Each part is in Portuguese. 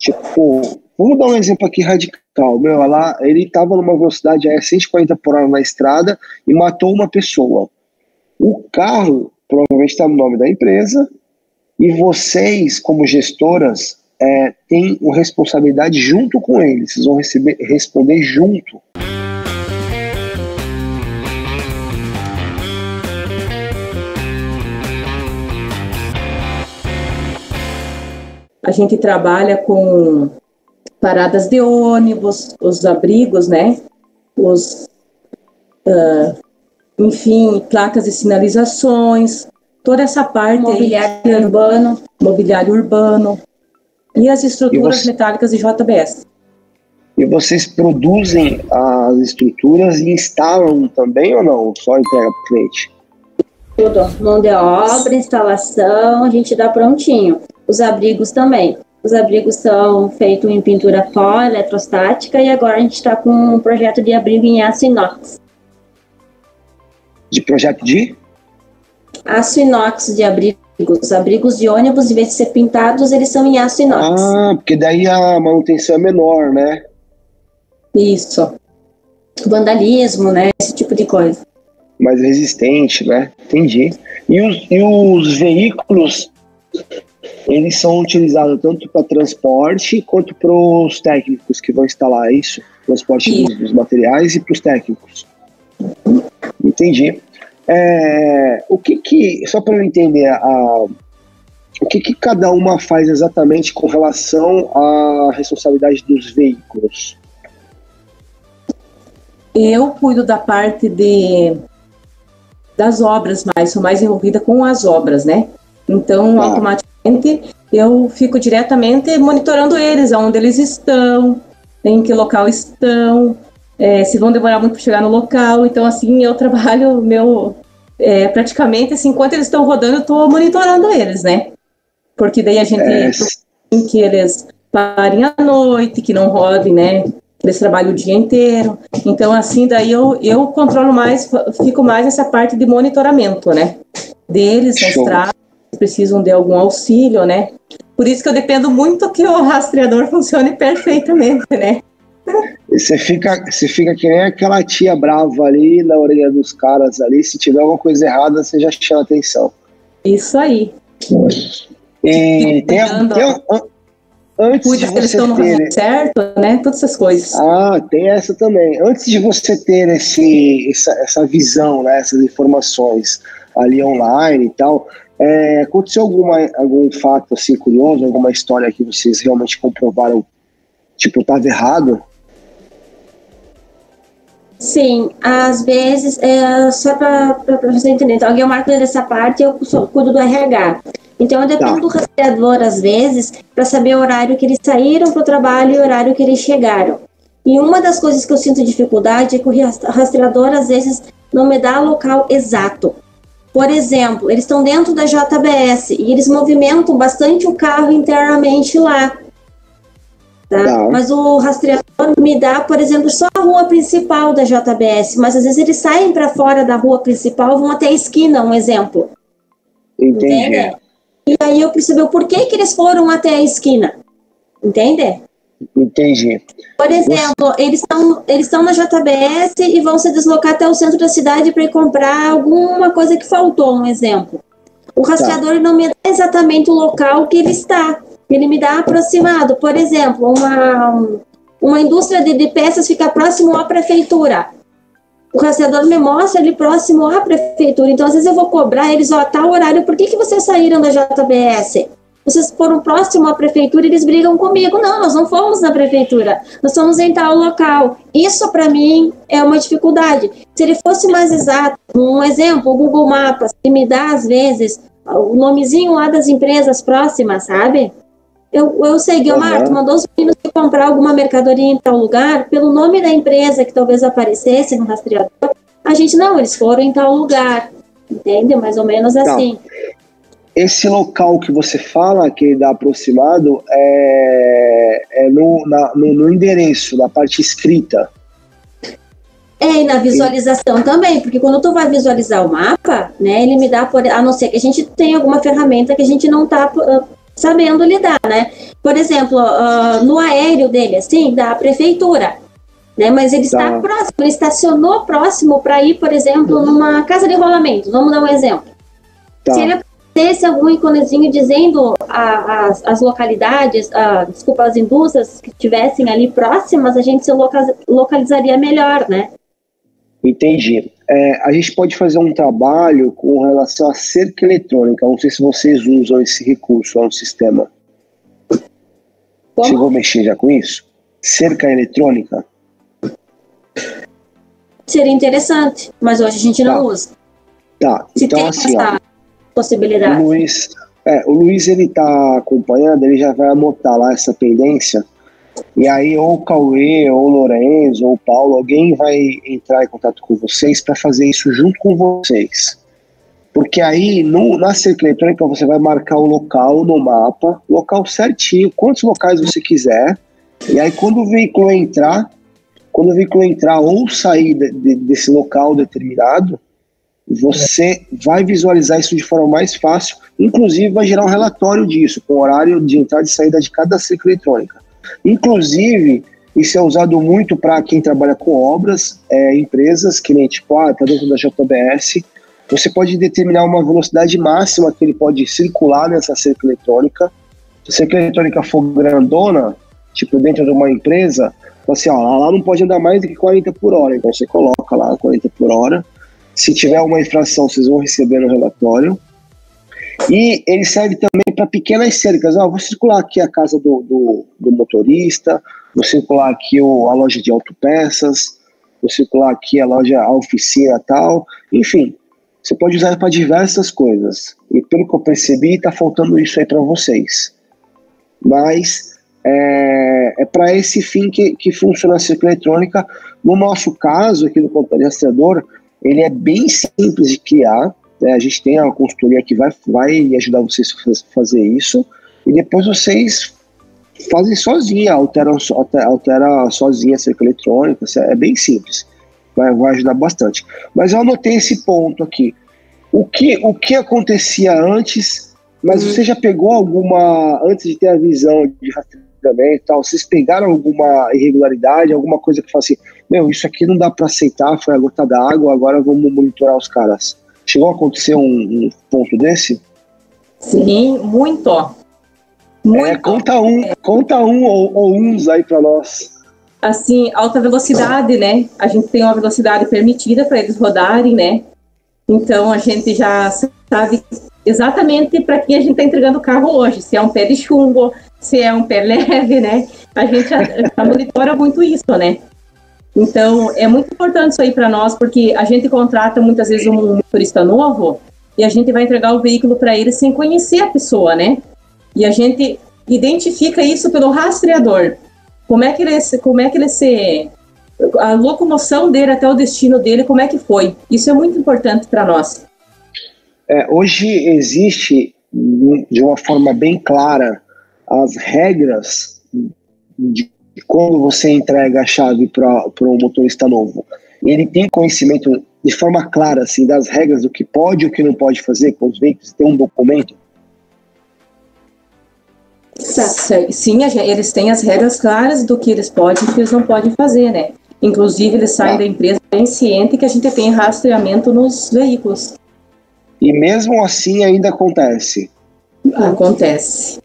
Tipo, vamos dar um exemplo aqui radical. Meu, lá, ele estava numa velocidade a 140 por hora na estrada e matou uma pessoa. O carro provavelmente está no nome da empresa e vocês, como gestoras, é, têm responsabilidade junto com ele. Vocês vão receber, responder junto. A gente trabalha com paradas de ônibus, os abrigos, né? Os, uh, enfim, placas de sinalizações, toda essa parte mobiliário aí, urbano, mobiliário urbano e as estruturas e você... metálicas de JBS. E vocês produzem as estruturas e instalam também ou não? Só entrega para o cliente? Tudo, mão de obra, instalação, a gente dá prontinho. Os abrigos também. Os abrigos são feitos em pintura pó, eletrostática, e agora a gente está com um projeto de abrigo em aço inox. De projeto de? Aço inox de abrigos. Os abrigos de ônibus, em vez de ser pintados, eles são em aço inox. Ah, porque daí a manutenção é menor, né? Isso. Vandalismo, né? Esse tipo de coisa. Mais resistente, né? Entendi. E os, e os veículos eles são utilizados tanto para transporte quanto para os técnicos que vão instalar isso, transporte dos, dos materiais e para os técnicos. Entendi. É, o que que, só para eu entender, a, o que que cada uma faz exatamente com relação à responsabilidade dos veículos? Eu cuido da parte de das obras mais, sou mais envolvida com as obras, né? Então, ah. Eu fico diretamente monitorando eles, aonde eles estão, em que local estão, é, se vão demorar muito para chegar no local. Então, assim, eu trabalho meu é, praticamente assim, enquanto eles estão rodando, eu estou monitorando eles, né? Porque daí a gente é. que eles parem à noite, que não rodem, né? Eles trabalham o dia inteiro. Então, assim, daí eu, eu controlo mais, fico mais nessa parte de monitoramento, né? Deles, na estrada precisam de algum auxílio, né? Por isso que eu dependo muito que o rastreador funcione perfeitamente, né? Você fica, você fica que nem aquela tia brava ali na orelha dos caras ali. Se tiver alguma coisa errada, você já chama atenção. Isso aí. E tem, tem, antes Cuida de você ter... no certo, né? Todas essas coisas. Ah, tem essa também. Antes de você ter esse, essa, essa visão, né? Essas informações ali online e tal, é, aconteceu alguma, algum fato assim curioso, alguma história que vocês realmente comprovaram, tipo, estava errado? Sim, às vezes, é, só para você entender, então, alguém marca dessa parte eu cuido do RH. Então, eu dependo tá. do rastreador, às vezes, para saber o horário que eles saíram para o trabalho e o horário que eles chegaram. E uma das coisas que eu sinto dificuldade é que o rastreador, às vezes, não me dá local exato. Por exemplo, eles estão dentro da JBS e eles movimentam bastante o carro internamente lá. Tá? Tá. Mas o rastreador me dá, por exemplo, só a rua principal da JBS, mas às vezes eles saem para fora da rua principal, vão até a esquina, um exemplo. Entendi. Entende? E aí eu percebi o porquê que eles foram até a esquina. Entende? Entendi. Por exemplo, eles estão eles estão na JBS e vão se deslocar até o centro da cidade para comprar alguma coisa que faltou, um exemplo. O rastreador tá. não me dá exatamente o local que ele está. Ele me dá aproximado. Por exemplo, uma, uma indústria de, de peças fica próximo à prefeitura. O rastreador me mostra ele próximo à prefeitura. Então, às vezes eu vou cobrar eles, ó, tal horário, por que, que vocês saíram da JBS? Vocês foram próximo à prefeitura, eles brigam comigo. Não, nós não fomos na prefeitura, nós fomos em tal local. Isso para mim é uma dificuldade. Se ele fosse mais exato, um exemplo, o Google Maps, que me dá às vezes o nomezinho lá das empresas próximas, sabe? Eu, eu sei, Guilmar, uhum. tu mandou os meninos comprar alguma mercadoria em tal lugar, pelo nome da empresa que talvez aparecesse no rastreador, a gente, não, eles foram em tal lugar, entende? Mais ou menos assim esse local que você fala que dá aproximado é, é no, na, no, no, endereço, na parte escrita. É, e na visualização e... também, porque quando tu vai visualizar o mapa, né, ele me dá, por, a não ser que a gente tenha alguma ferramenta que a gente não está uh, sabendo lidar, né? por exemplo, uh, no aéreo dele, assim, da prefeitura. Né? Mas ele está tá. próximo, ele estacionou próximo para ir, por exemplo, numa casa de rolamento. Vamos dar um exemplo. Tá. Se ele aparecesse algum iconezinho dizendo a, as, as localidades, a, desculpa, as indústrias que estivessem ali próximas, a gente se localizaria melhor, né? Entendi. É, a gente pode fazer um trabalho com relação à cerca eletrônica. Não sei se vocês usam esse recurso lá no sistema. Como? Chegou a mexer já com isso? Cerca eletrônica? Seria interessante, mas hoje a gente não tá. usa. Tá, se então assim, ó, possibilidade. O Luiz, é, o Luiz ele tá acompanhando, ele já vai anotar lá essa pendência e aí, ou o Cauê, ou o Lorenzo, ou o Paulo, alguém vai entrar em contato com vocês para fazer isso junto com vocês. Porque aí, no, na cerca eletrônica, você vai marcar o local no mapa, local certinho, quantos locais você quiser. E aí, quando o veículo entrar, quando o veículo entrar ou sair de, de, desse local determinado, você vai visualizar isso de forma mais fácil, inclusive vai gerar um relatório disso, com horário de entrada e saída de cada cerca eletrônica. Inclusive, isso é usado muito para quem trabalha com obras, é, empresas, que nem tipo, ah, está dentro da JBS. Você pode determinar uma velocidade máxima que ele pode circular nessa cerca eletrônica. Se a cerca eletrônica for grandona, tipo dentro de uma empresa, assim, ó, lá não pode andar mais do que 40 por hora. Então você coloca lá 40 por hora. Se tiver uma infração, vocês vão receber no relatório. E ele serve também para pequenas cercas. Ah, vou circular aqui a casa do, do, do motorista, vou circular aqui o, a loja de autopeças, vou circular aqui a loja, a oficina tal. Enfim, você pode usar para diversas coisas. E pelo que eu percebi, está faltando isso aí para vocês. Mas é, é para esse fim que, que funciona a cerca eletrônica. No nosso caso, aqui no computador rastreador, ele é bem simples de criar. Né? A gente tem uma consultoria que vai, vai ajudar vocês a fazer isso e depois vocês fazem sozinha, alteram, altera sozinha a cerca eletrônica, é bem simples, vai, vai ajudar bastante. Mas eu anotei esse ponto aqui. O que, o que acontecia antes, mas você já pegou alguma, antes de ter a visão de rastreamento e tal, vocês pegaram alguma irregularidade, alguma coisa que fala assim, meu, isso aqui não dá para aceitar, foi a gota d'água, agora vamos monitorar os caras. Chegou a acontecer um, um ponto desse? Sim, muito. muito. É, conta um, conta um ou, ou uns aí para nós. Assim, alta velocidade, né? A gente tem uma velocidade permitida para eles rodarem, né? Então a gente já sabe exatamente para quem a gente está entregando o carro hoje, se é um pé de chumbo, se é um pé leve, né? A gente já, já monitora muito isso, né? Então, é muito importante isso aí para nós, porque a gente contrata muitas vezes um motorista novo e a gente vai entregar o veículo para ele sem conhecer a pessoa, né? E a gente identifica isso pelo rastreador. Como é que ele, como é que ele se a locomoção dele até o destino dele, como é que foi? Isso é muito importante para nós. É, hoje existe de uma forma bem clara as regras de quando você entrega a chave para um motorista novo, ele tem conhecimento de forma clara assim das regras do que pode e o que não pode fazer com os veículos, tem um documento? Sim, eles têm as regras claras do que eles podem e o que eles não podem fazer, né? Inclusive, eles saem ah. da empresa bem ciente que a gente tem rastreamento nos veículos. E mesmo assim ainda acontece? Acontece.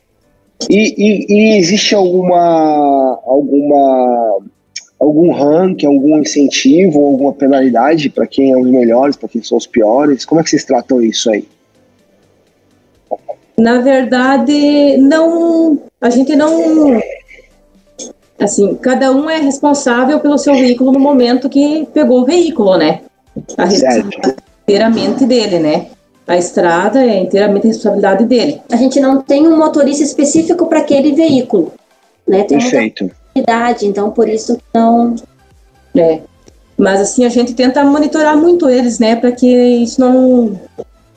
E, e, e, existe alguma, alguma algum ranking, algum incentivo, alguma penalidade para quem é os melhores, para quem são os piores? Como é que vocês tratam isso aí? Na verdade, não. A gente não. Assim, cada um é responsável pelo seu veículo no momento que pegou o veículo, né? A responsabilidade dele, né? A estrada é inteiramente responsabilidade dele. A gente não tem um motorista específico para aquele veículo, né? Tem Perfeito. Idade, então por isso não. É. Mas assim a gente tenta monitorar muito eles, né? Para que isso não.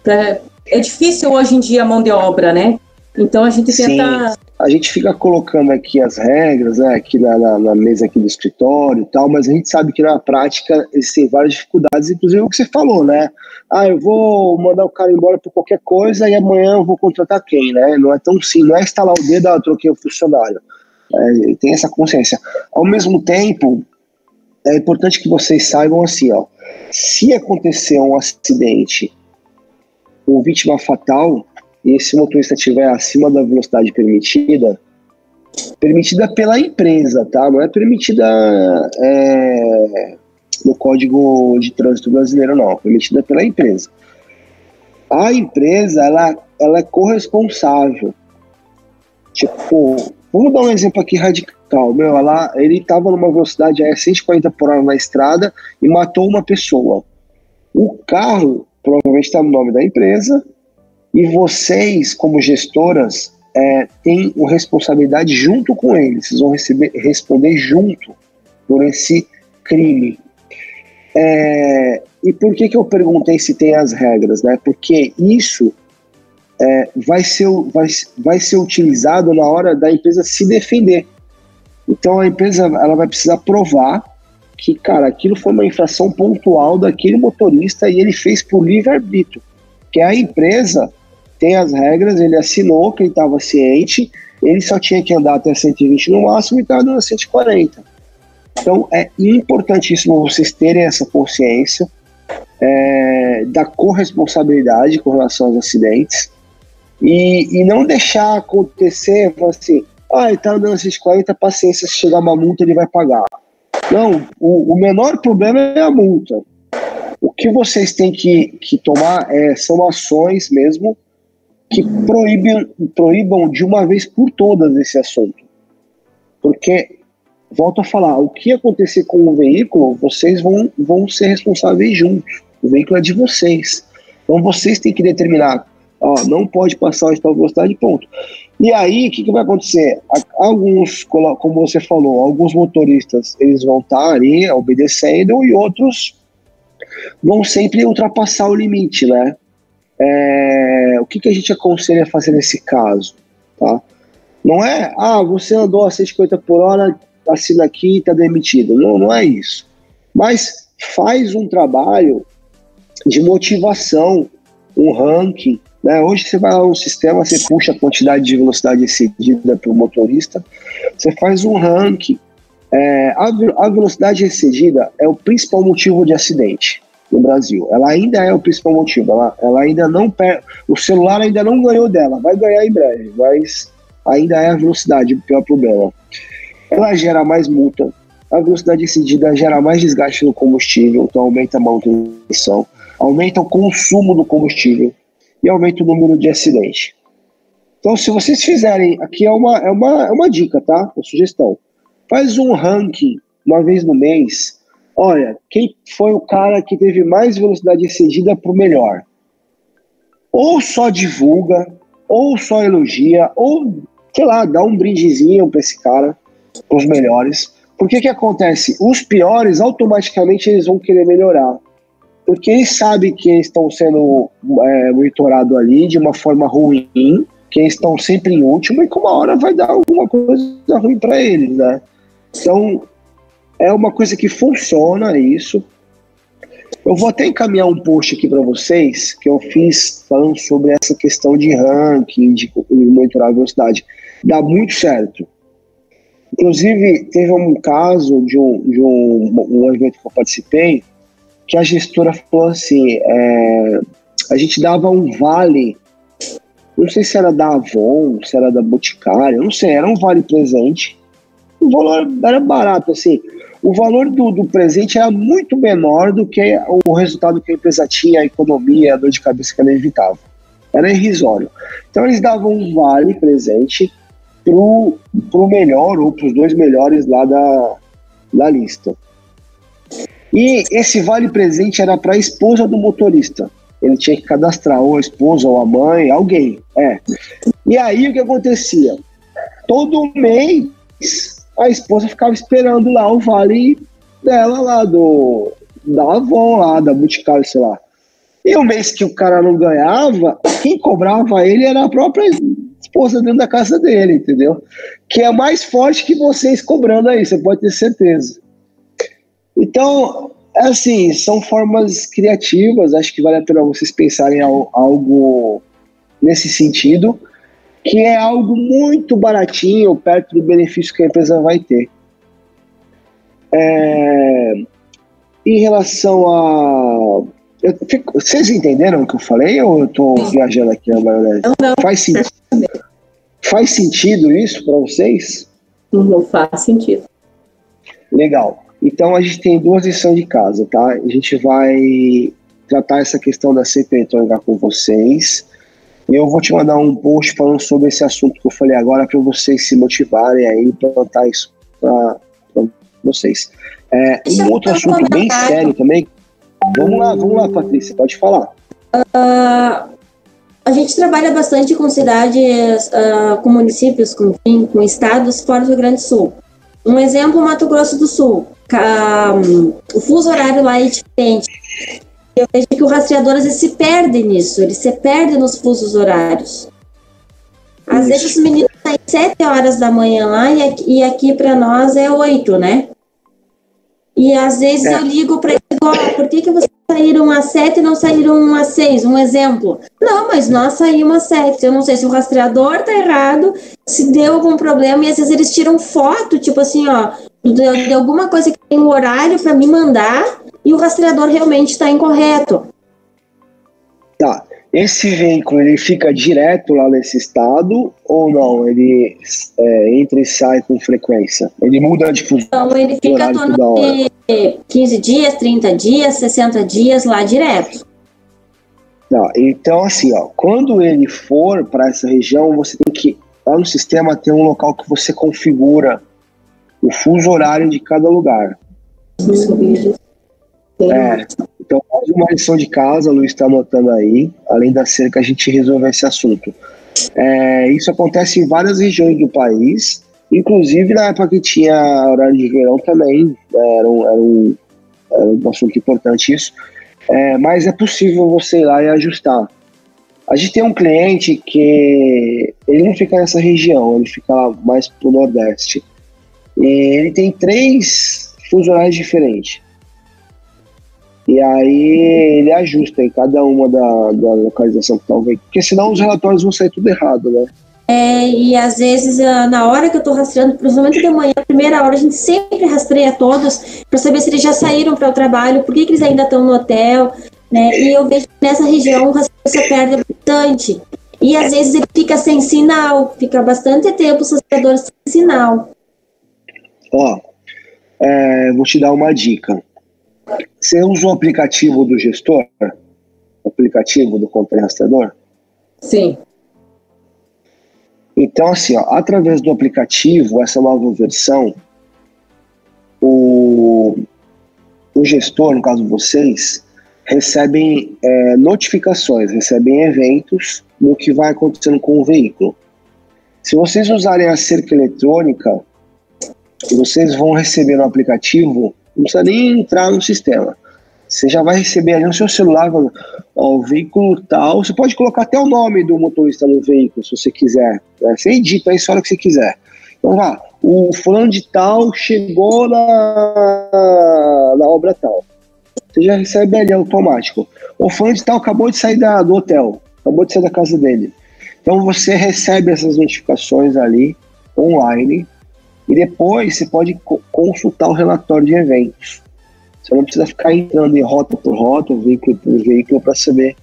Pra... É difícil hoje em dia a mão de obra, né? Então a gente tenta Sim. A gente fica colocando aqui as regras, né, aqui na, na, na, mesa aqui do escritório e tal, mas a gente sabe que na prática existem várias dificuldades, inclusive o que você falou, né? Ah, eu vou mandar o cara embora por qualquer coisa e amanhã eu vou contratar quem, né? Não é tão sim, não é instalar o dedo, ah, troquei o funcionário. É, tem essa consciência. Ao mesmo tempo, é importante que vocês saibam assim, ó, se acontecer um acidente ou vítima fatal, e esse motorista estiver acima da velocidade permitida, permitida pela empresa, tá? Não é permitida é, no Código de Trânsito Brasileiro, não. É permitida pela empresa. A empresa, ela, ela é corresponsável. Tipo, vamos dar um exemplo aqui radical. Meu, ela, ele estava numa velocidade a 140 por hora na estrada e matou uma pessoa. O carro provavelmente está no nome da empresa, e vocês, como gestoras, é, têm uma responsabilidade junto com eles. Vocês vão receber, responder junto por esse crime. É, e por que, que eu perguntei se tem as regras? Né? Porque isso é, vai, ser, vai, vai ser utilizado na hora da empresa se defender. Então a empresa ela vai precisar provar que, cara, aquilo foi uma infração pontual daquele motorista e ele fez por livre-arbítrio. Que a empresa tem as regras, ele assinou que ele estava ciente, ele só tinha que andar até 120 no máximo e estava andando a 140. Então é importantíssimo vocês terem essa consciência é, da corresponsabilidade com relação aos acidentes e, e não deixar acontecer assim, ah, ele está andando a 140, paciência, se chegar uma multa ele vai pagar. Não, o, o menor problema é a multa. O que vocês têm que, que tomar é, são ações mesmo que proíbam, proíbam de uma vez por todas esse assunto. Porque, volto a falar, o que acontecer com o veículo, vocês vão, vão ser responsáveis juntos. O veículo é de vocês. Então vocês têm que determinar, ó, não pode passar de tal velocidade, ponto. E aí, o que, que, vai acontecer? Alguns, como você falou, alguns motoristas, eles vão estar ali obedecendo e outros vão sempre ultrapassar o limite, né? É, o que, que a gente aconselha fazer nesse caso? Tá? Não é, ah, você andou a 150 por hora, assina aqui e está demitido. Não, não é isso. Mas faz um trabalho de motivação, um ranking. Né? Hoje você vai no sistema, você puxa a quantidade de velocidade excedida para o motorista, você faz um ranking. É, a, a velocidade excedida é o principal motivo de acidente no Brasil. Ela ainda é o principal motivo. Ela, ela ainda não per... O celular ainda não ganhou dela. Vai ganhar em breve, mas ainda é a velocidade o pior problema. Ela gera mais multa. A velocidade excedida gera mais desgaste no combustível, então aumenta a manutenção, aumenta o consumo do combustível e aumenta o número de acidentes. Então, se vocês fizerem, aqui é uma, é uma, é uma dica, tá? Uma sugestão. Faz um ranking uma vez no mês olha, quem foi o cara que teve mais velocidade excedida para o melhor? Ou só divulga, ou só elogia, ou, sei lá, dá um brindezinho para esse cara, os melhores. Porque que acontece? Os piores, automaticamente, eles vão querer melhorar. Porque eles sabem que eles estão sendo é, monitorados ali de uma forma ruim, que eles estão sempre em último e que uma hora vai dar alguma coisa ruim para eles, né? Então, é uma coisa que funciona isso. Eu vou até encaminhar um post aqui para vocês que eu fiz falando sobre essa questão de ranking, de monitorar a velocidade. Dá muito certo. Inclusive, teve um caso de um, de um, um evento que eu participei que a gestora falou assim: é, a gente dava um vale, não sei se era da Avon, se era da Boticário, não sei, era um vale presente. O valor era barato, assim o valor do, do, presente era muito menor do que o resultado que a empresa tinha, a economia, a dor de cabeça que ela evitava. Era irrisório. Então eles davam um vale presente para o melhor ou para os dois melhores lá da, da lista. E esse vale presente era para a esposa do motorista. Ele tinha que cadastrar ou a esposa ou a mãe, alguém. É. E aí o que acontecia? Todo mês a esposa ficava esperando lá o vale dela lá, do, da Avon lá, da Boticário, sei lá. E o mês que o cara não ganhava, quem cobrava ele era a própria, esposa dentro da casa dele, entendeu? Que é mais forte que vocês cobrando aí, você pode ter certeza. Então, é assim, são formas criativas, acho que vale a pena vocês pensarem algo nesse sentido, que é algo muito baratinho, perto do benefício que a empresa vai ter. É, em relação a. Fico, vocês entenderam o que eu falei ou eu estou viajando aqui na maionese? Não, não. Faz sentido, faz sentido isso para vocês? Não faz sentido. Legal. Então a gente tem duas lições de casa, tá? A gente vai tratar essa questão da CP eletrônica com vocês. E eu vou te mandar um post falando sobre esse assunto que eu falei agora para vocês se motivarem aí para plantar isso para vocês. É, um outro assunto bem sério também. Vamos lá, vamos lá, Patrícia, pode falar. Uh, a gente trabalha bastante com cidades, uh, com municípios, com, com estados fora do Rio Grande do Sul. Um exemplo, Mato Grosso do Sul. Um, o fuso horário lá é diferente. Eu vejo que o rastreador às vezes se perde nisso, ele se perde nos fusos horários. Às Isso. vezes os meninos saem 7 horas da manhã lá e aqui, e aqui para nós é 8, né? E às vezes é. eu ligo para ele, oh, por que, que vocês saíram às sete e não saíram às seis? Um exemplo. Não, mas nós saímos às sete. Eu não sei se o rastreador tá errado, se deu algum problema, e às vezes eles tiram foto, tipo assim, ó, de, de alguma coisa que tem um horário para me mandar e o rastreador realmente está incorreto. Tá. Esse veículo ele fica direto lá nesse estado ou não? Ele é, entra e sai com frequência? Ele muda de função? Então, ele fica torno de 15 dias, 30 dias, 60 dias lá direto. Tá, então, assim, ó, quando ele for para essa região, você tem que, lá no sistema, ter um local que você configura o fuso horário de cada lugar. É, então, mais uma lição de casa, o Luiz está anotando aí, além da cerca, a gente resolver esse assunto. É, isso acontece em várias regiões do país, inclusive na época que tinha horário de verão também, era, um, era, um, era um assunto importante isso, é, mas é possível você ir lá e ajustar. A gente tem um cliente que ele não fica nessa região, ele fica mais pro Nordeste. E ele tem três fuso horários diferentes. E aí ele ajusta em cada uma da, da localização que está o veículo. Porque senão os relatórios vão sair tudo errado, né? É, e às vezes, ah, na hora que eu estou rastreando, principalmente de manhã, primeira hora, a gente sempre rastreia todos para saber se eles já saíram para o trabalho, por que, que eles ainda estão no hotel, né? E eu vejo que nessa região o rastreio se perde bastante. E às vezes ele fica sem sinal, fica bastante tempo o rastreador sem sinal. Ó, é, vou te dar uma dica. Você usa o aplicativo do gestor? O aplicativo do controle rastreador? Sim. Então, assim, ó, através do aplicativo, essa nova versão, o, o gestor, no caso vocês, recebem é, notificações, recebem eventos do que vai acontecendo com o veículo. Se vocês usarem a cerca eletrônica, vocês vão receber no aplicativo não precisa nem entrar no sistema. Você já vai receber ali no seu celular ó, o veículo tal. Você pode colocar até o nome do motorista no veículo, se você quiser. Né? Você edita isso a hora que você quiser. Então vá, o fulano de tal chegou na, na obra tal. Você já recebe ali automático. O fulano de tal acabou de sair da, do hotel, acabou de sair da casa dele. Então você recebe essas notificações ali online e depois você pode co consultar o relatório de eventos. Você não precisa ficar entrando em rota por rota, veículo por veículo, para saber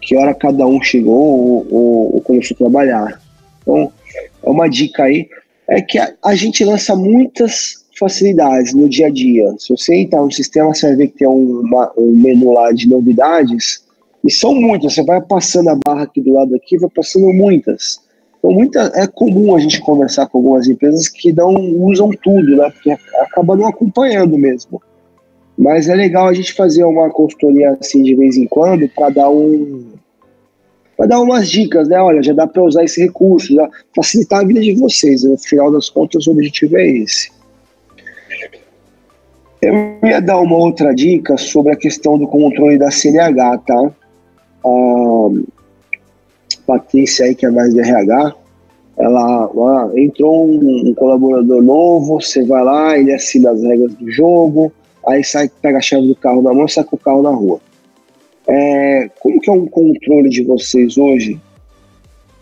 que hora cada um chegou ou, ou, ou, começou a trabalhar. Então, é uma dica aí. É que a, a, gente lança muitas facilidades no dia a dia. Se você entrar no sistema, você vai ver que tem uma, um menu lá de novidades. E são muitas. Você vai passando a barra aqui do lado aqui, vai passando muitas. Então, muita, é comum a gente conversar com algumas empresas que não usam tudo, né? Porque acaba não acompanhando mesmo. Mas é legal a gente fazer uma consultoria assim de vez em quando para dar um para dar umas dicas, né? Olha, já dá para usar esse recurso, já facilitar a vida de vocês. No final das contas, o objetivo é esse. Eu ia dar uma outra dica sobre a questão do controle da CNH, tá? Ah, Patrícia aí, que é mais de RH, ela ah, entrou um, um, colaborador novo, você vai lá, ele assina as regras do jogo, aí sai, pega a chave do carro na mão sai com o carro na rua. É, como que é um controle de vocês hoje?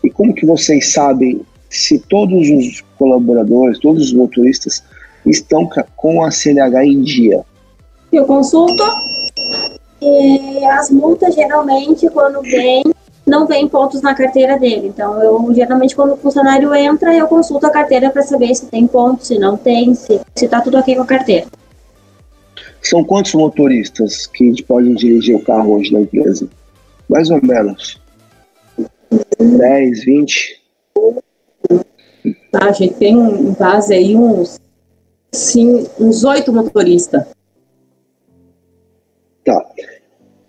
E como que vocês sabem se todos os colaboradores, todos os motoristas estão com a CNH em dia? Eu consulto e as multas geralmente quando vem não vem pontos na carteira dele. Então, eu geralmente, quando o funcionário entra, eu consulto a carteira para saber se tem pontos, se não tem, se, se tá tudo ok com a carteira. São quantos motoristas que podem dirigir o carro hoje na empresa? Mais ou menos. 10, 20? Tá, a gente tem em base aí uns, sim, uns oito motoristas. Tá.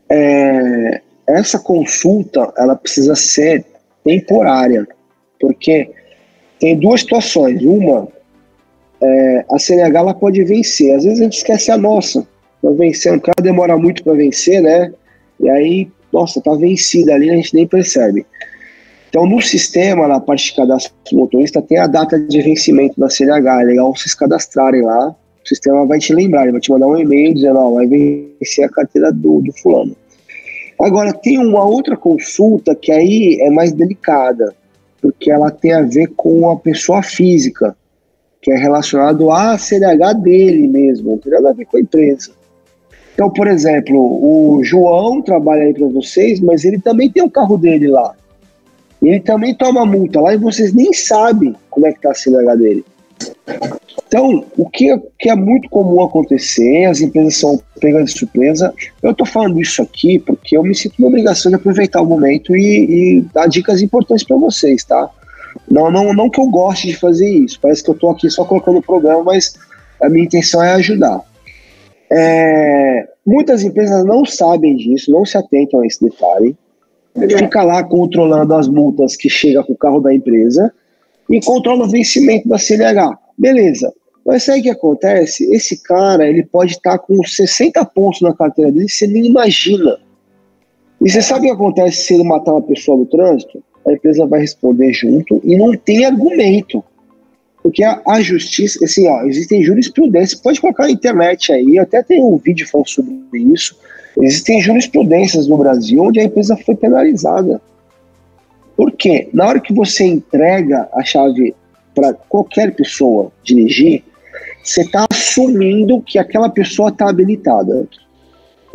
É, essa consulta ela precisa ser temporária, porque tem duas situações. Uma, é, a CNH ela pode vencer. Às vezes a gente esquece a nossa. Vai vencer, o cara demora muito para vencer, né? E aí, nossa, tá vencida ali, a gente nem percebe. Então, no sistema, na parte de cadastro motorista, tem a data de vencimento da CNH. É legal vocês cadastrarem lá. O sistema vai te lembrar, ele vai te mandar um e-mail dizendo, ó, vai vencer a carteira do, do fulano. Agora, tem uma outra consulta que aí é mais delicada, porque ela tem a ver com a pessoa física, que é relacionado à CNH dele mesmo, não tem nada a ver com a empresa. Então, por exemplo, o João trabalha aí para vocês, mas ele também tem o carro dele lá. Ele também toma multa lá e vocês nem sabem como é que tá a CNH dele. Então, o que, é, que é muito comum acontecer, as empresas são pegas de surpresa. Eu estou falando isso aqui porque eu me sinto uma obrigação de aproveitar o momento e, e dar dicas importantes para vocês, tá? Não, não, não que eu goste de fazer isso, parece que eu estou aqui só colocando o programa, mas a minha intenção é ajudar. É, muitas empresas não sabem disso, não se atentam a esse detalhe. Fica lá controlando as multas que chega com o carro da empresa e controla o vencimento da CNH. Beleza. Mas sabe o que acontece? Esse cara, ele pode estar com 60 pontos na carteira dele, você nem imagina. E você sabe o que acontece se ele matar uma pessoa no trânsito? A empresa vai responder junto e não tem argumento. Porque a, a justiça, assim, ó, existem jurisprudências, pode colocar na internet aí, até tem um vídeo falando sobre isso. Existem jurisprudências no Brasil onde a empresa foi penalizada. Por quê? Na hora que você entrega a chave para qualquer pessoa dirigir, você está assumindo que aquela pessoa está habilitada.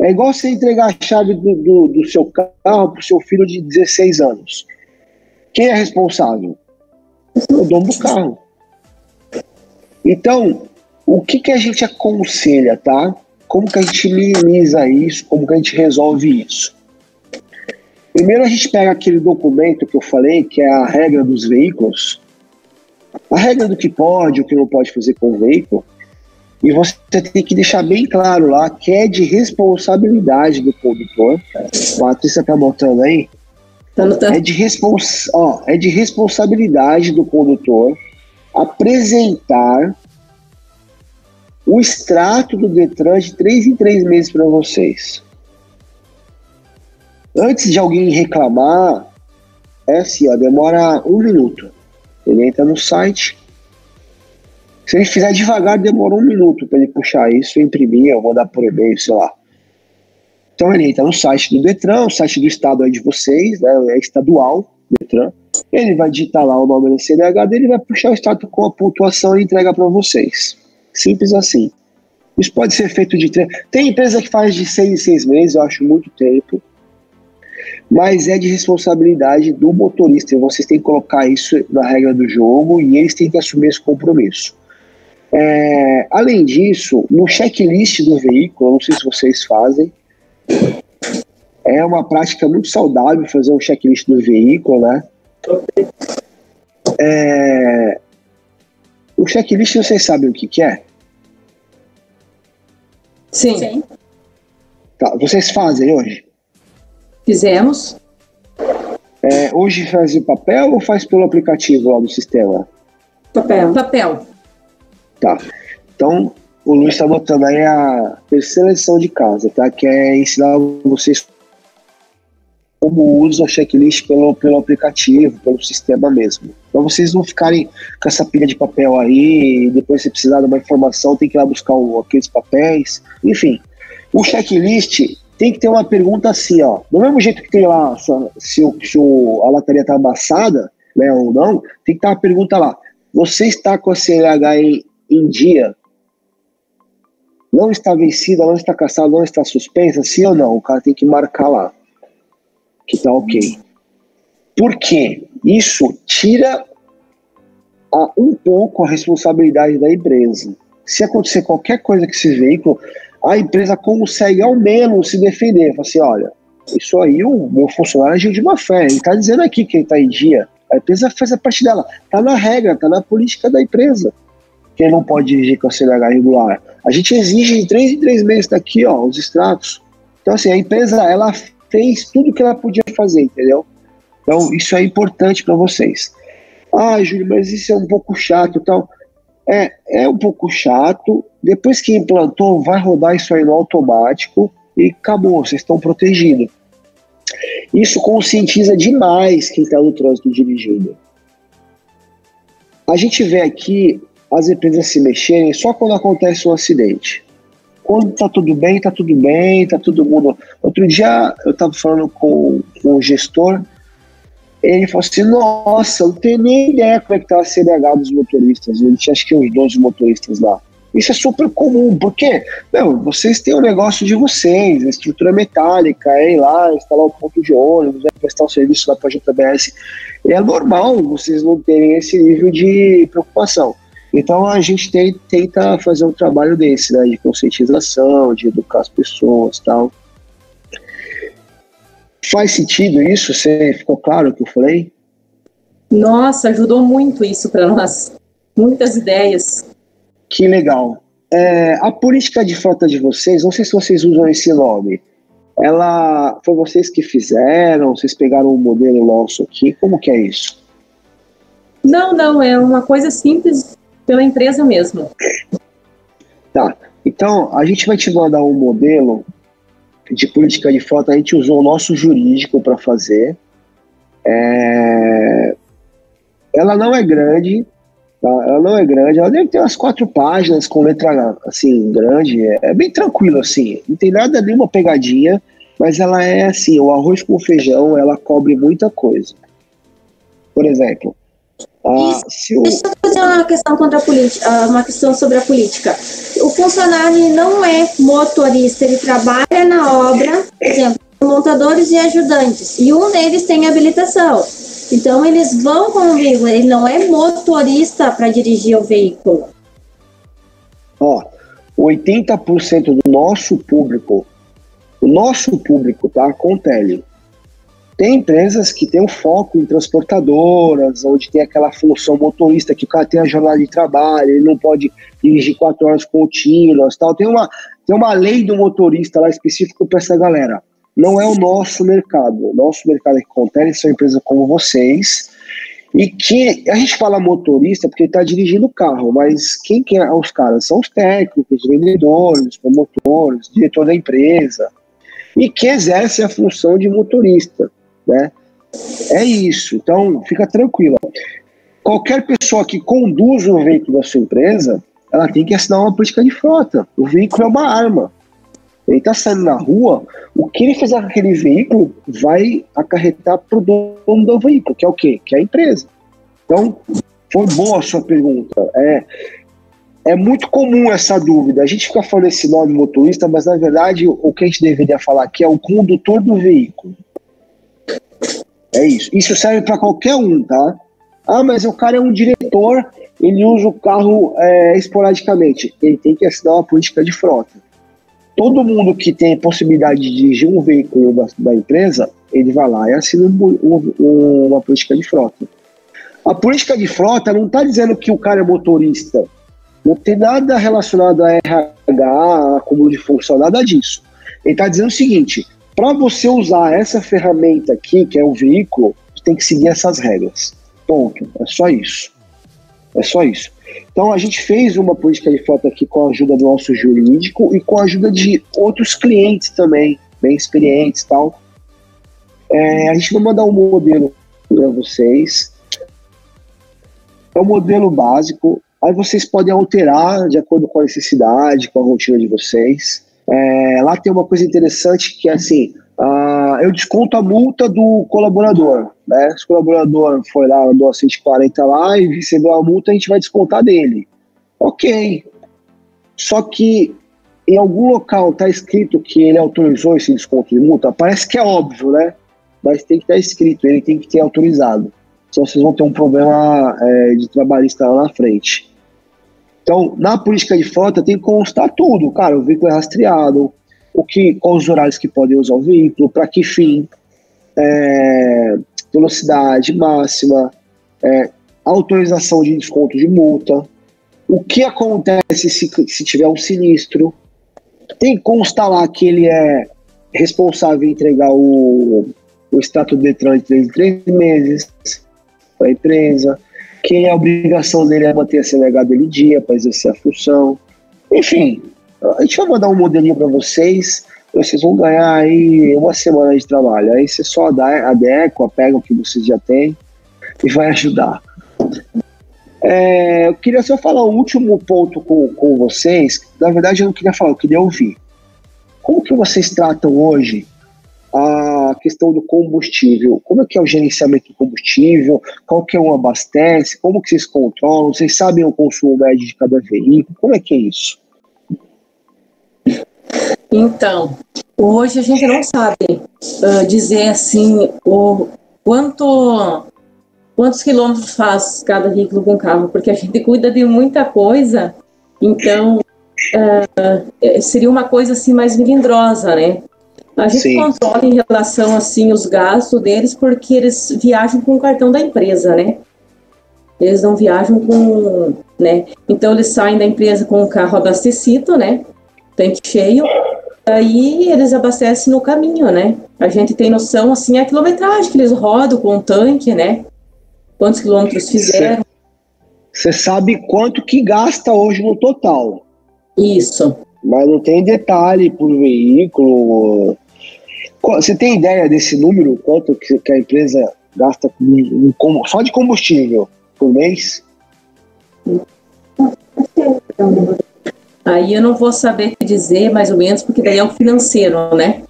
É igual você entregar a chave do, do, do seu carro para o seu filho de 16 anos. Quem é responsável? O dono do carro. Então, o que, que a gente aconselha, tá? Como que a gente minimiza isso? Como que a gente resolve isso? Primeiro a gente pega aquele documento que eu falei, que é a regra dos veículos, a regra do que pode, o que não pode fazer com o veículo, e você tem que deixar bem claro lá que é de responsabilidade do condutor. A Patrícia tá botando aí. Tá é, de respons ó, é de responsabilidade do condutor apresentar o extrato do Detran de três em três meses para vocês. Antes de alguém reclamar, é assim, ó, demora um minuto. Ele entra no site. Se ele fizer devagar, demora um minuto para ele puxar isso, imprimir, ou mandar por e-mail, sei lá. Então ele entra no site do Detran, o site do estado é de vocês, né, é estadual, Detran. Ele vai digitar lá o nome da CNH dele, vai puxar o extrato com a pontuação e entrega para vocês. Simples assim. Isso pode ser feito de três. Tem empresa que faz de seis em seis meses, eu acho muito tempo mas é de responsabilidade do motorista. E vocês têm que colocar isso na regra do jogo e eles têm que assumir esse compromisso. É, além disso, no checklist do veículo, não sei se vocês fazem, é uma prática muito saudável fazer um checklist do veículo, né? É, o checklist vocês sabem o que, que é? Sim. Sim. Tá, vocês fazem hoje? Fizemos. É, hoje faz em papel ou faz pelo aplicativo lá do sistema? Papel. Papel. Tá. Então, o Luiz está botando aí a terceira lição de casa, tá? Que é ensinar vocês como usa o checklist pelo, pelo aplicativo, pelo sistema mesmo. Para vocês não ficarem com essa pilha de papel aí, e depois se precisar de uma informação, tem que ir lá buscar o, aqueles papéis. Enfim, o checklist tem que ter uma pergunta assim, ó. Do mesmo jeito que tem lá se, se, se a lataria está amassada, né, ou não, tem que ter uma pergunta lá. Você está com a CNH em, em dia? Não está vencida, não está caçada, não está suspensa? Sim ou não? O cara tem que marcar lá. Que tá ok. Por quê? Isso tira a, um pouco a responsabilidade da empresa. Se acontecer qualquer coisa com esse veículo, a empresa consegue ao menos se defender. Fala assim, olha, isso aí o meu funcionário agiu de má fé. Ele está dizendo aqui que ele está em dia. A empresa faz a parte dela. Está na regra, está na política da empresa. Que ele não pode dirigir com a CNH regular. A gente exige de três em três meses daqui, ó, os extratos. Então, assim, a empresa, ela fez tudo que ela podia fazer, entendeu? Então, isso é importante para vocês. Ah, Júlio, mas isso é um pouco chato tal. É, é um pouco chato. Depois que implantou, vai rodar isso aí no automático e acabou, vocês estão protegidos. Isso conscientiza demais quem está no trânsito dirigindo. A gente vê aqui as empresas se mexerem só quando acontece um acidente. Quando tá tudo bem, tá tudo bem, tá todo mundo. Outro dia eu estava falando com, com o gestor, ele falou assim: Nossa, eu não tenho nem ideia como é que tá a CDH dos motoristas. Ele tinha acho que uns 12 motoristas lá. Isso é super comum, porque meu, vocês têm o um negócio de vocês, a estrutura metálica, é ir lá, instalar um ponto de ônibus, é prestar o um serviço lá para a JBS. É normal vocês não terem esse nível de preocupação. Então a gente tem, tenta fazer um trabalho desse, né, de conscientização, de educar as pessoas tal. Faz sentido isso? Você ficou claro o que eu falei? Nossa, ajudou muito isso para nós. Muitas ideias. Que legal. É, a política de frota de vocês, não sei se vocês usam esse nome. Ela foi vocês que fizeram? Vocês pegaram um modelo nosso aqui? Como que é isso? Não, não, é uma coisa simples pela empresa mesmo. Tá. Então, a gente vai te mandar um modelo de política de frota. A gente usou o nosso jurídico para fazer. É... Ela não é grande, Tá? Ela não é grande, ela deve ter umas quatro páginas com letra assim grande. É, é bem tranquilo assim, não tem nada nenhuma pegadinha, mas ela é assim, o arroz com feijão, ela cobre muita coisa. Por exemplo, ah, se o... Deixa eu fazer uma questão contra a política, ah, uma questão sobre a política. O funcionário não é motorista, ele trabalha na obra, por exemplo, montadores e ajudantes, e um deles tem habilitação. Então eles vão com o veículo, ele não é motorista para dirigir o veículo. Ó, 80% do nosso público, o nosso público, tá, com tele, tem empresas que têm um foco em transportadoras, onde tem aquela função motorista, que o cara tem a jornada de trabalho, ele não pode dirigir quatro horas contínuas, tal. Tem uma, tem uma lei do motorista lá específico para essa galera não é o nosso mercado. O nosso mercado que contém são empresas como vocês, e que a gente fala motorista porque está dirigindo o carro, mas quem que é os caras? São os técnicos, os vendedores, promotores, diretor da empresa, e que exercem a função de motorista, né? É isso, então fica tranquilo. Qualquer pessoa que conduz um veículo da sua empresa, ela tem que assinar uma política de frota. O veículo é uma arma. Ele está saindo na rua, o que ele fizer com aquele veículo vai acarretar para o dono do veículo, que é o quê? Que é a empresa. Então, foi boa a sua pergunta. É, é muito comum essa dúvida. A gente fica falando esse nome motorista, mas na verdade o que a gente deveria falar aqui é o condutor do veículo. É isso. Isso serve para qualquer um, tá? Ah, mas o cara é um diretor, ele usa o carro é, esporadicamente. Ele tem que assinar uma política de frota todo mundo que tem possibilidade de dirigir um veículo da, da empresa, ele vai lá e assina um, um, uma política de frota. A política de frota não está dizendo que o cara é motorista. Não tem nada relacionado a RH, acúmulo de função, nada disso. Ele está dizendo o seguinte: para você usar essa ferramenta aqui, que é o veículo, tem que seguir essas regras. Ponto. É só isso. É só isso. Então a gente fez uma política de frota aqui com a ajuda do nosso jurídico e com a ajuda de outros clientes também, bem experientes e tal. É, a gente vai mandar um modelo para vocês. é o modelo básico. Aí vocês podem alterar de acordo com a necessidade, com a rotina de vocês. É, lá tem uma coisa interessante que é assim, uh, eu desconto a multa do colaborador. Né? Se o colaborador foi lá, andou a 140 lá e recebeu a multa, a gente vai descontar dele. Ok. Só que em algum local está escrito que ele autorizou esse desconto de multa, parece que é óbvio, né? Mas tem que estar tá escrito, ele tem que ter autorizado. Senão vocês vão ter um problema é, de trabalhista lá na frente. Então, na política de frota tem que constar tudo, cara, o veículo é rastreado, o que, quais os horários que podem usar o veículo, para que fim, é, velocidade máxima, é, autorização de desconto de multa, o que acontece se, se tiver um sinistro, tem que constar lá que ele é responsável em entregar o, o status de Detran de três em três meses para a empresa, que a obrigação dele é manter a CNH dele dia para exercer a função. Enfim, a gente vai mandar um modelinho para vocês, vocês vão ganhar aí uma semana de trabalho. Aí você só adequa, pega o que vocês já têm e vai ajudar. É, eu queria só falar um último ponto com, com vocês. Na verdade, eu não queria falar, eu queria ouvir. Como que vocês tratam hoje a questão do combustível? Como é que é o gerenciamento do combustível? Qual que é um abastece? Como que vocês controlam? Vocês sabem o consumo médio de cada veículo? Como é que é isso? Então, hoje a gente não sabe uh, dizer assim o quanto quantos quilômetros faz cada veículo com carro, porque a gente cuida de muita coisa, então uh, seria uma coisa assim mais melindrosa, né? A gente Sim. controla em relação assim os gastos deles porque eles viajam com o cartão da empresa, né? Eles não viajam com, né? Então eles saem da empresa com o carro abastecido, né? Tanque cheio. Aí eles abastecem no caminho, né? A gente tem noção assim a quilometragem que eles rodam com o tanque, né? quantos quilômetros fizeram. Você sabe quanto que gasta hoje no total. Isso. Mas não tem detalhe por veículo. Você tem ideia desse número? Quanto que a empresa gasta só de combustível por mês? Aí eu não vou saber te dizer mais ou menos, porque daí é o financeiro, né?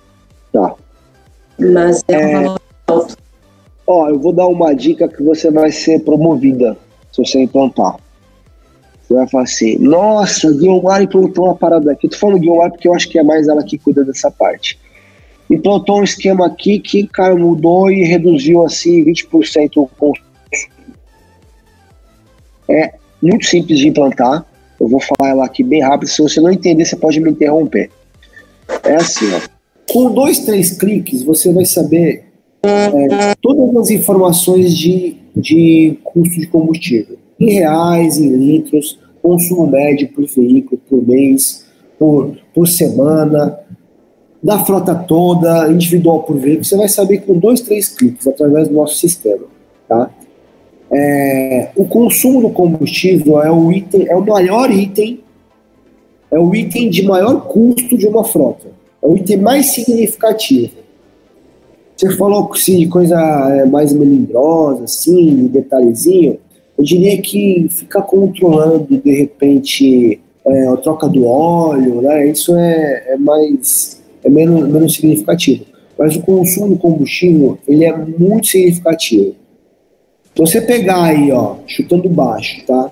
Tá. Mas é, é... um valor alto. Ó, eu vou dar uma dica que você vai ser promovida se você implantar. Você vai falar assim, nossa, Guilmar implantou uma parada aqui. Tô falando Guilmar porque eu acho que é mais ela que cuida dessa parte. Implantou um esquema aqui que, cara, mudou e reduziu assim 20% o consumo. É muito simples de implantar. Eu vou falar ela aqui bem rápido. Se você não entender, você pode me interromper. É assim, ó. Com dois, três cliques, você vai saber é, todas as informações de, de custo de combustível, em reais, em litros, consumo médio por veículo, por mês, por, por semana, da frota toda, individual por veículo, você vai saber com dois, três cliques através do nosso sistema. Tá? É, o consumo do combustível é o item, é o maior item, é o item de maior custo de uma frota. É o item mais significativo. Você falou se coisa é, mais melindrosa, assim, detalhezinho. Eu diria que ficar controlando, de repente, é, a troca do óleo, né? Isso é, é mais é menos, menos significativo. Mas o consumo do combustível, ele é muito significativo. Então, você pegar aí, ó, chutando baixo, tá?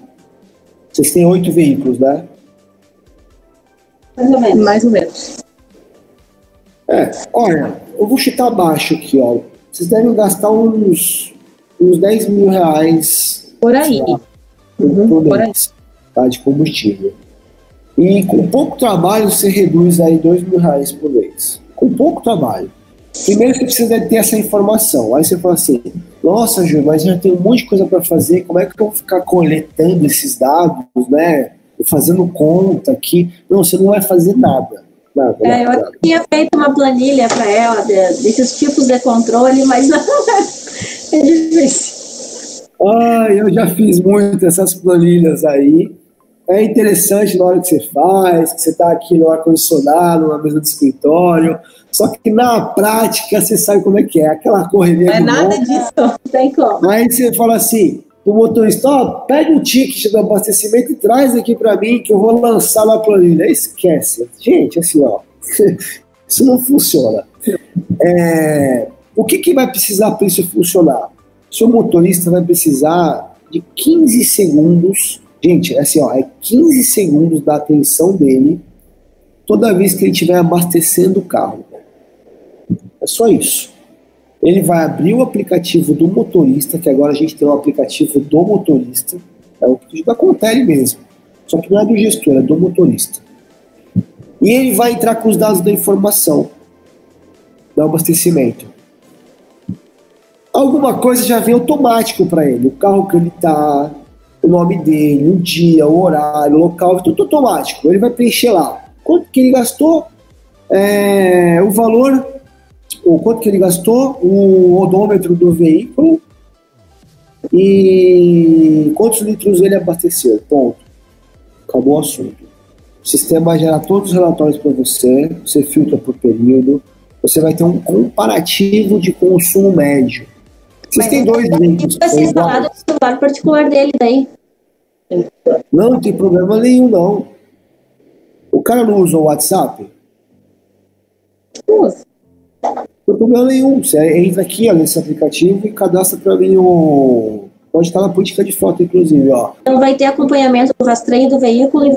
Vocês têm oito veículos, né? Mais ou menos. Mais ou menos. É, olha, eu vou chutar baixo aqui, ó. Vocês devem gastar uns, uns 10 mil reais. Por aí. Lá, uhum, por, por aí. Tá, de combustível. E com pouco trabalho você reduz aí 2 mil reais por mês. Com pouco trabalho. Primeiro você precisa ter essa informação. Aí você fala assim: nossa, Ju, mas já tem um monte de coisa para fazer. Como é que eu vou ficar coletando esses dados, né? Fazendo conta aqui. Não, você não vai fazer nada. Nada, é, nada, eu tinha feito uma planilha para ela de, desses tipos de controle, mas não, é difícil. Ah, eu já fiz muito essas planilhas aí. É interessante na hora que você faz, que você está aqui no ar-condicionado, na mesa de escritório. Só que na prática você sabe como é que é, aquela correria. Não é nada disso, não tem como. Aí você fala assim: o motorista, ó, pega o ticket do abastecimento e traz aqui para mim que eu vou lançar na planilha. Esquece. Gente, assim, ó, isso não funciona. É, o que, que vai precisar para isso funcionar? Seu motorista vai precisar de 15 segundos, gente, é assim, ó, é 15 segundos da atenção dele toda vez que ele estiver abastecendo o carro. É só isso. Ele vai abrir o aplicativo do motorista, que agora a gente tem o aplicativo do motorista, é o da Contele mesmo. Só que não é do gestor, é do motorista. E ele vai entrar com os dados da informação do abastecimento. Alguma coisa já vem automático para ele. O carro que ele está, o nome dele, o dia, o horário, o local, tudo automático. Ele vai preencher lá. Quanto que ele gastou, é, o valor, o quanto que ele gastou, o odômetro do veículo e quantos litros ele abasteceu. Ponto. Acabou o assunto. O sistema gera todos os relatórios para você, você filtra por período, você vai ter um comparativo de consumo médio. Vocês têm dois veículos. Vai ser instalado no celular particular dele daí. Não, não tem problema nenhum, não. O cara não usa o WhatsApp? Usa. Não tem problema nenhum. Você entra aqui ó, nesse aplicativo e cadastra para mim o. Pode estar na política de foto, inclusive, ó. Então vai ter acompanhamento do rastreio do veículo e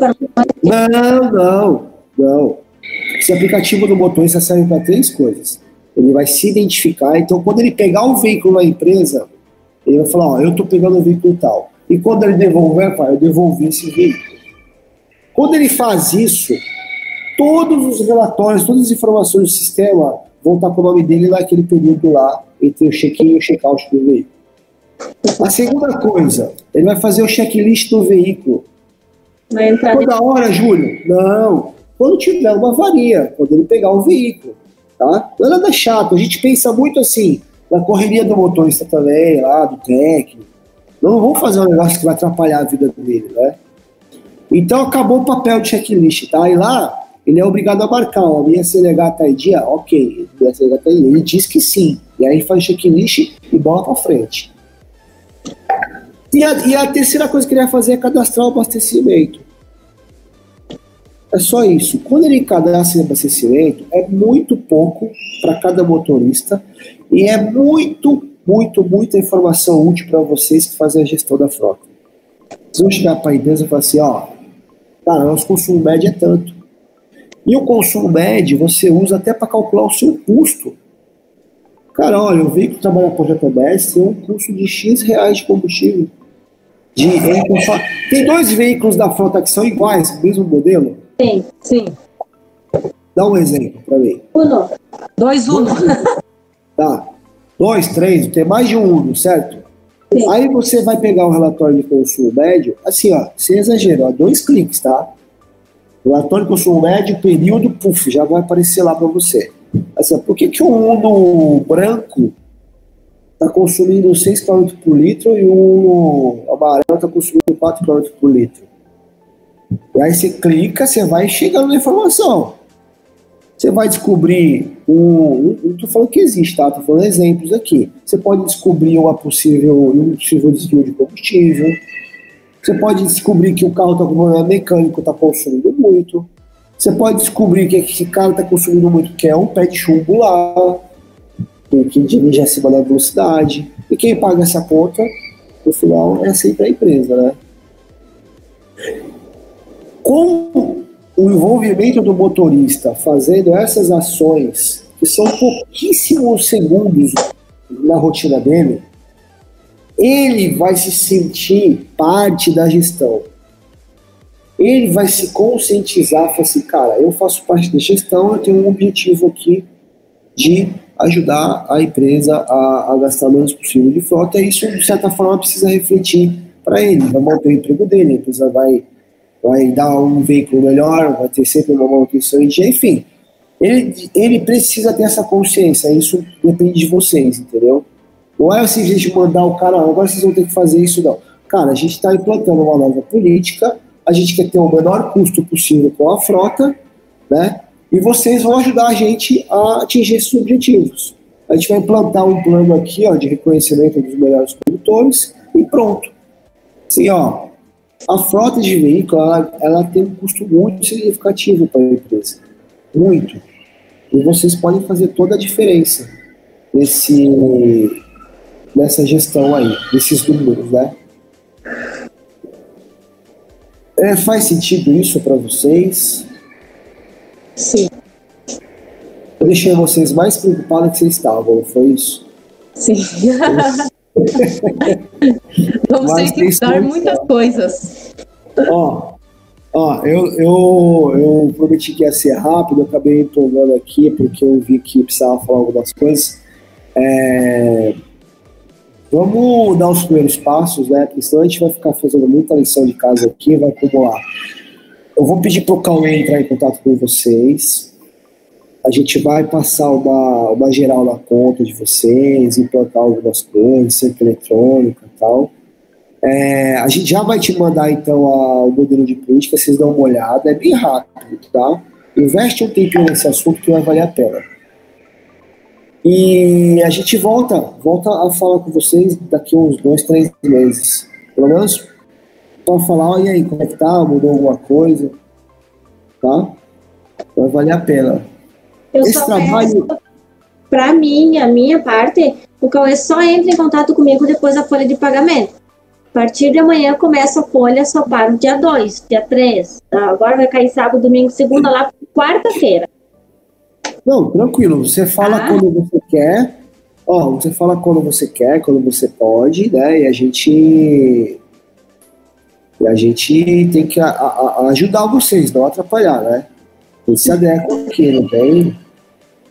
Não, não, não. Esse aplicativo do motorista serve para três coisas. Ele vai se identificar, então quando ele pegar o veículo na empresa, ele vai falar, ó, eu estou pegando o veículo tal. E quando ele devolver, vai eu devolvi esse veículo. Quando ele faz isso, todos os relatórios, todas as informações do sistema vão estar com o nome dele naquele período lá, entre o check-in e o check-out do veículo. A segunda coisa, ele vai fazer o checklist do veículo. Vai entrar Toda hora, Júlio? Não. Quando tiver uma avaria, quando ele pegar o veículo. Tá? Não é nada chato. A gente pensa muito assim, na correria do motorista também, lá, do técnico. Não vamos fazer um negócio que vai atrapalhar a vida dele, né? Então acabou o papel de checklist, tá? E lá ele é obrigado a marcar, ó, minha CNH tá em dia? Ok, minha CNH tá em dia. Ele diz que sim. E aí faz checklist e bola pra frente. E a, e a terceira coisa que ele vai fazer é cadastrar o abastecimento. É só isso. Quando ele cadastra o abastecimento, é muito pouco para cada motorista e é muito, muito, muita informação útil para vocês que fazem a gestão da frota. Vocês vão chegar para a empresa e falar assim, ó, Cara, nosso consumo médio é tanto. E o consumo médio você usa até para calcular o seu custo. Cara, olha, o veículo trabalha com JBS tem um custo de X reais de combustível. De, tem dois veículos da frota que são iguais, mesmo modelo? Tem, sim. Dá um exemplo para mim. Uno. Dois Uno. Tá. Dois, três, tem mais de um Uno, certo? Sim. Aí você vai pegar o relatório de consumo médio, assim, ó, sem exagero, ó, dois cliques, tá? Relatório de consumo médio, período, puf, já vai aparecer lá para você. Assim, por que, que o Uno branco está consumindo 6 km por litro e o Uno amarelo está consumindo 4 km por litro? E aí você clica, você vai chegando na informação. Você vai descobrir um. Não estou falando que existe, tá? Estou falando exemplos aqui. Você pode descobrir uma possível, um possível desvio de combustível. Você pode descobrir que o carro está com problema mecânico, está consumindo muito. Você pode descobrir que esse cara está consumindo muito, que é um pé de chumbo lá, que dirige acima da velocidade. E quem paga essa conta, no final, é sempre a empresa, né? Com o envolvimento do motorista fazendo essas ações, que são pouquíssimos segundos na rotina dele, ele vai se sentir parte da gestão. Ele vai se conscientizar, falar assim, cara, eu faço parte da gestão, eu tenho um objetivo aqui de ajudar a empresa a, a gastar menos possível de frota, e isso, de certa forma, precisa refletir para ele, vai manter o emprego dele, a empresa vai vai dar um veículo melhor, vai ter sempre uma manutenção em dia, enfim. Ele, ele precisa ter essa consciência, isso depende de vocês, entendeu? Não é assim a gente mandar o cara, agora vocês vão ter que fazer isso, não. Cara, a gente está implantando uma nova política, a gente quer ter o menor custo possível com a frota, né? E vocês vão ajudar a gente a atingir esses objetivos. A gente vai implantar um plano aqui ó, de reconhecimento dos melhores condutores e pronto. Sim, ó, a frota de veículo ela, ela tem um custo muito significativo para a empresa. Muito. E vocês podem fazer toda a diferença nesse, nessa gestão aí, desses números, né? É, faz sentido isso para vocês? Sim. Eu deixei vocês mais preocupados que vocês estavam, foi isso? Sim. Vamos ter que mudar muitas coisas. Ó, ó eu, eu, eu prometi que ia ser rápido, eu acabei empolgando aqui porque eu vi que precisava falar algumas coisas. É, vamos dar os primeiros passos, né? Porque senão a gente vai ficar fazendo muita lição de casa aqui, vai acumular. Eu vou pedir para o Cauê entrar em contato com vocês. A gente vai passar uma, uma geral na conta de vocês, implantar algumas coisas, centro eletrônica e tal. É, a gente já vai te mandar então a, o modelo de política, vocês dão uma olhada, é bem rápido, tá? Investe um tempinho nesse assunto que vai valer a pena. E a gente volta, volta a falar com vocês daqui uns dois, três meses. Pelo menos para falar, e aí, como é que tá? Mudou alguma coisa? Tá? Vai valer a pena. Eu Esse trabalho. Para mim, a minha parte, o Cauê só entra em contato comigo depois da folha de pagamento. A partir de amanhã começa a folha, só para o dia 2, dia 3. Tá? Agora vai cair sábado, domingo, segunda, lá, quarta-feira. Não, tranquilo. Você fala ah. quando você quer. Ó, você fala quando você quer, quando você pode, né? E a gente. E a gente tem que a, a, ajudar vocês, não atrapalhar, né? Gente se adequa aqui, não tem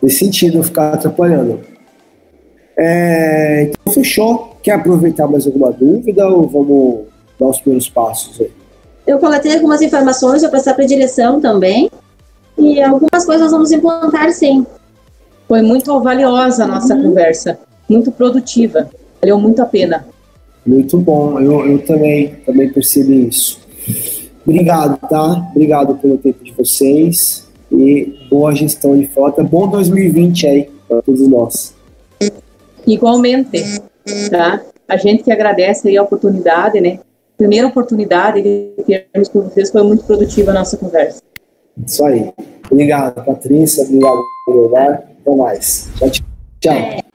nesse sentido ficar atrapalhando. É, então, fechou. Quer aproveitar mais alguma dúvida ou vamos dar os primeiros passos aí? Eu coletei algumas informações, vou passar para a direção também. E algumas coisas vamos implantar sim. Foi muito valiosa a nossa uhum. conversa, muito produtiva, valeu muito a pena. Muito bom, eu, eu também, também percebi isso. Obrigado, tá? Obrigado pelo tempo de vocês e boa gestão de frota. Bom 2020 aí para todos nós. Igualmente, tá? A gente que agradece aí a oportunidade, né? Primeira oportunidade de termos com vocês, foi muito produtiva a nossa conversa. Isso aí. Obrigado, Patrícia. Obrigado, Leonardo. Até mais. Tchau, tchau.